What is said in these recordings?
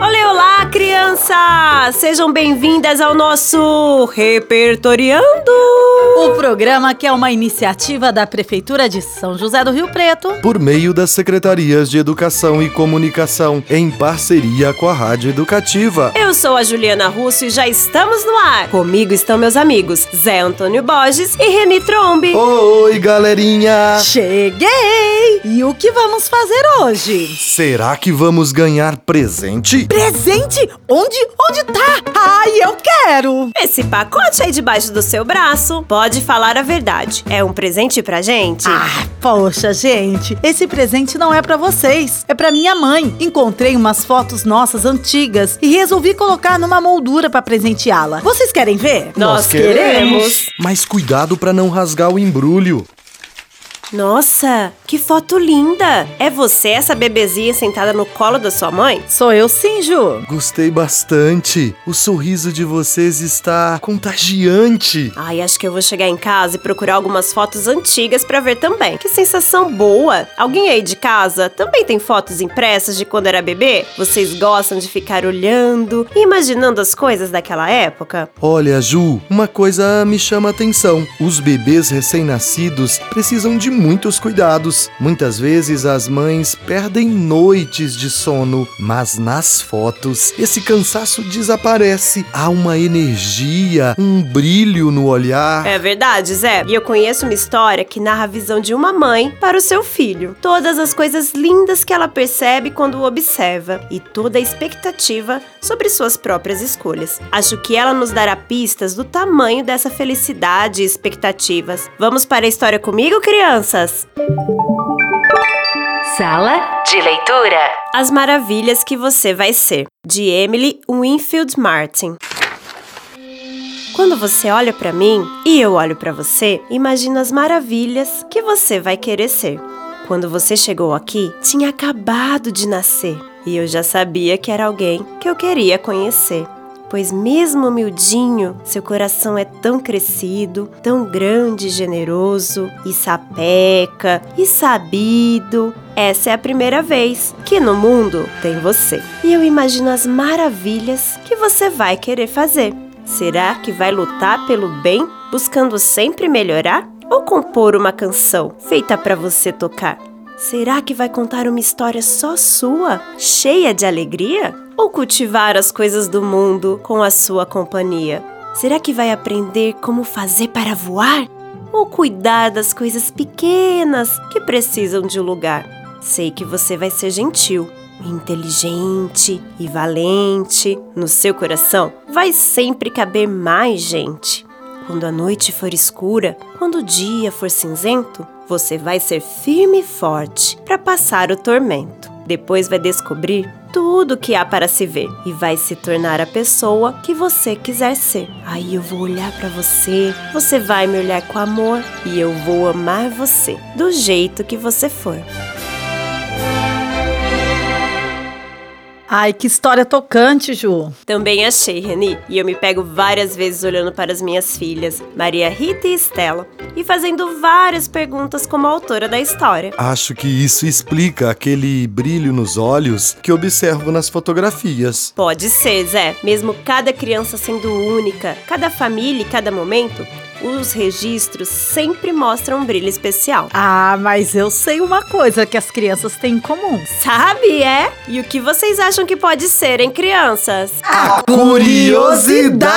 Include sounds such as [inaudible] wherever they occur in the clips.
Olá, olá, crianças! Sejam bem-vindas ao nosso Repertoriando! O programa que é uma iniciativa da Prefeitura de São José do Rio Preto. Por meio das Secretarias de Educação e Comunicação, em parceria com a Rádio Educativa. Eu sou a Juliana Russo e já estamos no ar. Comigo estão meus amigos Zé Antônio Borges e Reni Trombe. Oi, galerinha! Cheguei! E o que vamos fazer hoje? Será que vamos ganhar presente? Presente? Onde? Onde tá? Ai, eu quero! Esse pacote aí debaixo do seu braço. Pode falar a verdade. É um presente pra gente? Ah, poxa, gente, esse presente não é pra vocês, é pra minha mãe. Encontrei umas fotos nossas antigas e resolvi colocar numa moldura pra presenteá-la. Vocês querem ver? Nós queremos. Mas cuidado para não rasgar o embrulho. Nossa, que foto linda! É você essa bebezinha sentada no colo da sua mãe? Sou eu sim, Ju. Gostei bastante. O sorriso de vocês está contagiante. Ai, acho que eu vou chegar em casa e procurar algumas fotos antigas pra ver também. Que sensação boa! Alguém aí de casa também tem fotos impressas de quando era bebê? Vocês gostam de ficar olhando e imaginando as coisas daquela época? Olha, Ju, uma coisa me chama a atenção. Os bebês recém-nascidos precisam de muitos cuidados. Muitas vezes as mães perdem noites de sono, mas nas fotos esse cansaço desaparece. Há uma energia, um brilho no olhar. É verdade, Zé. E eu conheço uma história que narra a visão de uma mãe para o seu filho. Todas as coisas lindas que ela percebe quando o observa e toda a expectativa sobre suas próprias escolhas. Acho que ela nos dará pistas do tamanho dessa felicidade e expectativas. Vamos para a história comigo, crianças? Sala de leitura. As Maravilhas que Você Vai Ser, de Emily Winfield Martin. Quando você olha para mim e eu olho para você, imagina as maravilhas que você vai querer ser. Quando você chegou aqui, tinha acabado de nascer e eu já sabia que era alguém que eu queria conhecer. Pois, mesmo humildinho, seu coração é tão crescido, tão grande e generoso, e sapeca, e sabido. Essa é a primeira vez que no mundo tem você. E eu imagino as maravilhas que você vai querer fazer. Será que vai lutar pelo bem, buscando sempre melhorar? Ou compor uma canção feita para você tocar? Será que vai contar uma história só sua, cheia de alegria? Ou cultivar as coisas do mundo com a sua companhia? Será que vai aprender como fazer para voar? Ou cuidar das coisas pequenas que precisam de um lugar? Sei que você vai ser gentil, inteligente e valente. No seu coração vai sempre caber mais gente. Quando a noite for escura, quando o dia for cinzento, você vai ser firme e forte para passar o tormento. Depois vai descobrir tudo que há para se ver e vai se tornar a pessoa que você quiser ser. Aí eu vou olhar para você, você vai me olhar com amor e eu vou amar você do jeito que você for. Ai, que história tocante, Ju. Também achei, Reni, e eu me pego várias vezes olhando para as minhas filhas, Maria Rita e Estela, e fazendo várias perguntas como autora da história. Acho que isso explica aquele brilho nos olhos que observo nas fotografias. Pode ser, Zé. Mesmo cada criança sendo única, cada família e cada momento, os registros sempre mostram um brilho especial. Ah, mas eu sei uma coisa que as crianças têm em comum. Sabe, é? E o que vocês acham que pode ser, hein, crianças? A curiosidade!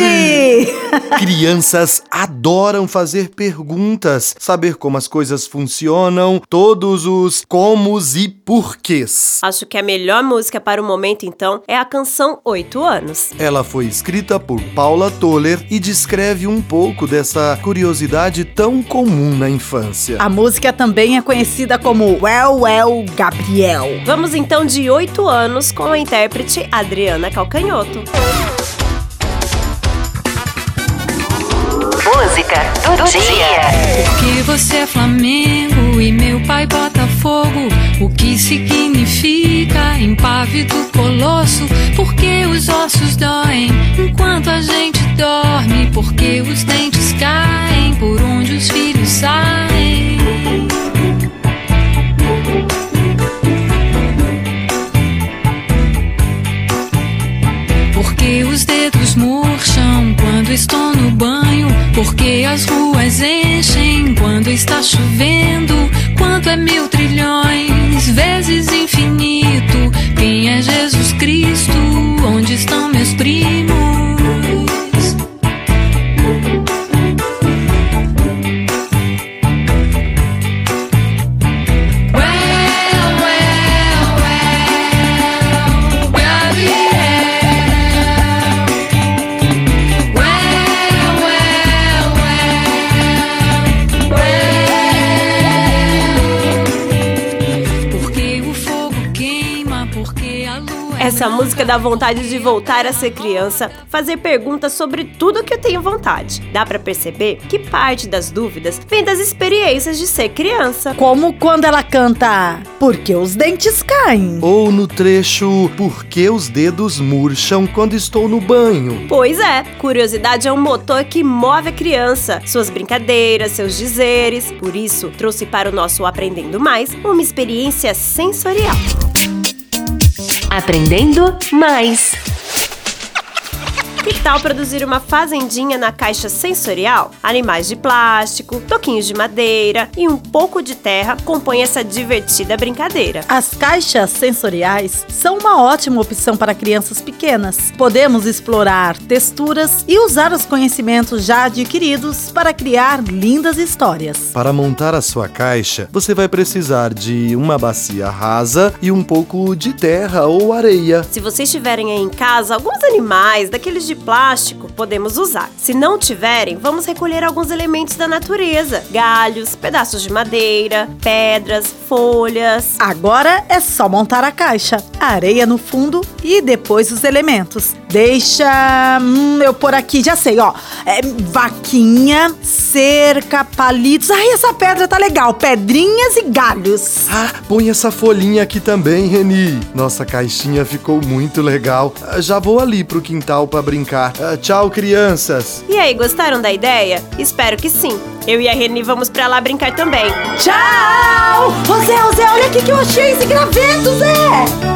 [laughs] Crianças adoram fazer perguntas, saber como as coisas funcionam, todos os comos e porquês. Acho que a melhor música para o momento, então, é a canção Oito Anos. Ela foi escrita por Paula Toller e descreve um pouco dessa curiosidade tão comum na infância. A música também é conhecida como Well Well Gabriel. Vamos então de Oito Anos com a intérprete Adriana Calcanhoto. Música do dia. Porque você é Flamengo e meu pai Botafogo. O que significa impávido colosso? Porque os ossos doem enquanto a gente Porque os dentes caem por onde os filhos saem. Porque os dedos murcham quando estou no banho. Porque as ruas enchem quando está chovendo. Quanto é mil trilhões vezes infinito? Quem é Jesus Cristo? Onde estão meus primos? Essa música dá vontade de voltar a ser criança, fazer perguntas sobre tudo que eu tenho vontade. Dá pra perceber que parte das dúvidas vem das experiências de ser criança. Como quando ela canta Porque os dentes caem. Ou no trecho Por que os dedos murcham quando estou no banho? Pois é, curiosidade é um motor que move a criança, suas brincadeiras, seus dizeres. Por isso, trouxe para o nosso Aprendendo Mais uma experiência sensorial. Aprendendo mais. Tal produzir uma fazendinha na caixa sensorial? Animais de plástico, toquinhos de madeira e um pouco de terra compõem essa divertida brincadeira. As caixas sensoriais são uma ótima opção para crianças pequenas. Podemos explorar texturas e usar os conhecimentos já adquiridos para criar lindas histórias. Para montar a sua caixa, você vai precisar de uma bacia rasa e um pouco de terra ou areia. Se vocês tiverem aí em casa alguns animais daqueles de plástico, podemos usar. Se não tiverem, vamos recolher alguns elementos da natureza: galhos, pedaços de madeira, pedras, folhas. Agora é só montar a caixa, a areia no fundo e depois os elementos. Deixa hum, eu pôr aqui, já sei, ó. É, vaquinha, cerca, palitos. Ai, essa pedra tá legal. Pedrinhas e galhos. Ah, põe essa folhinha aqui também, Reni. Nossa caixinha ficou muito legal. Já vou ali pro quintal pra brincar. Ah, Tchau, crianças. E aí, gostaram da ideia? Espero que sim. Eu e a Reni vamos pra lá brincar também. Tchau! Ô Zé, ô Zé, olha o que eu achei esse graveto, Zé!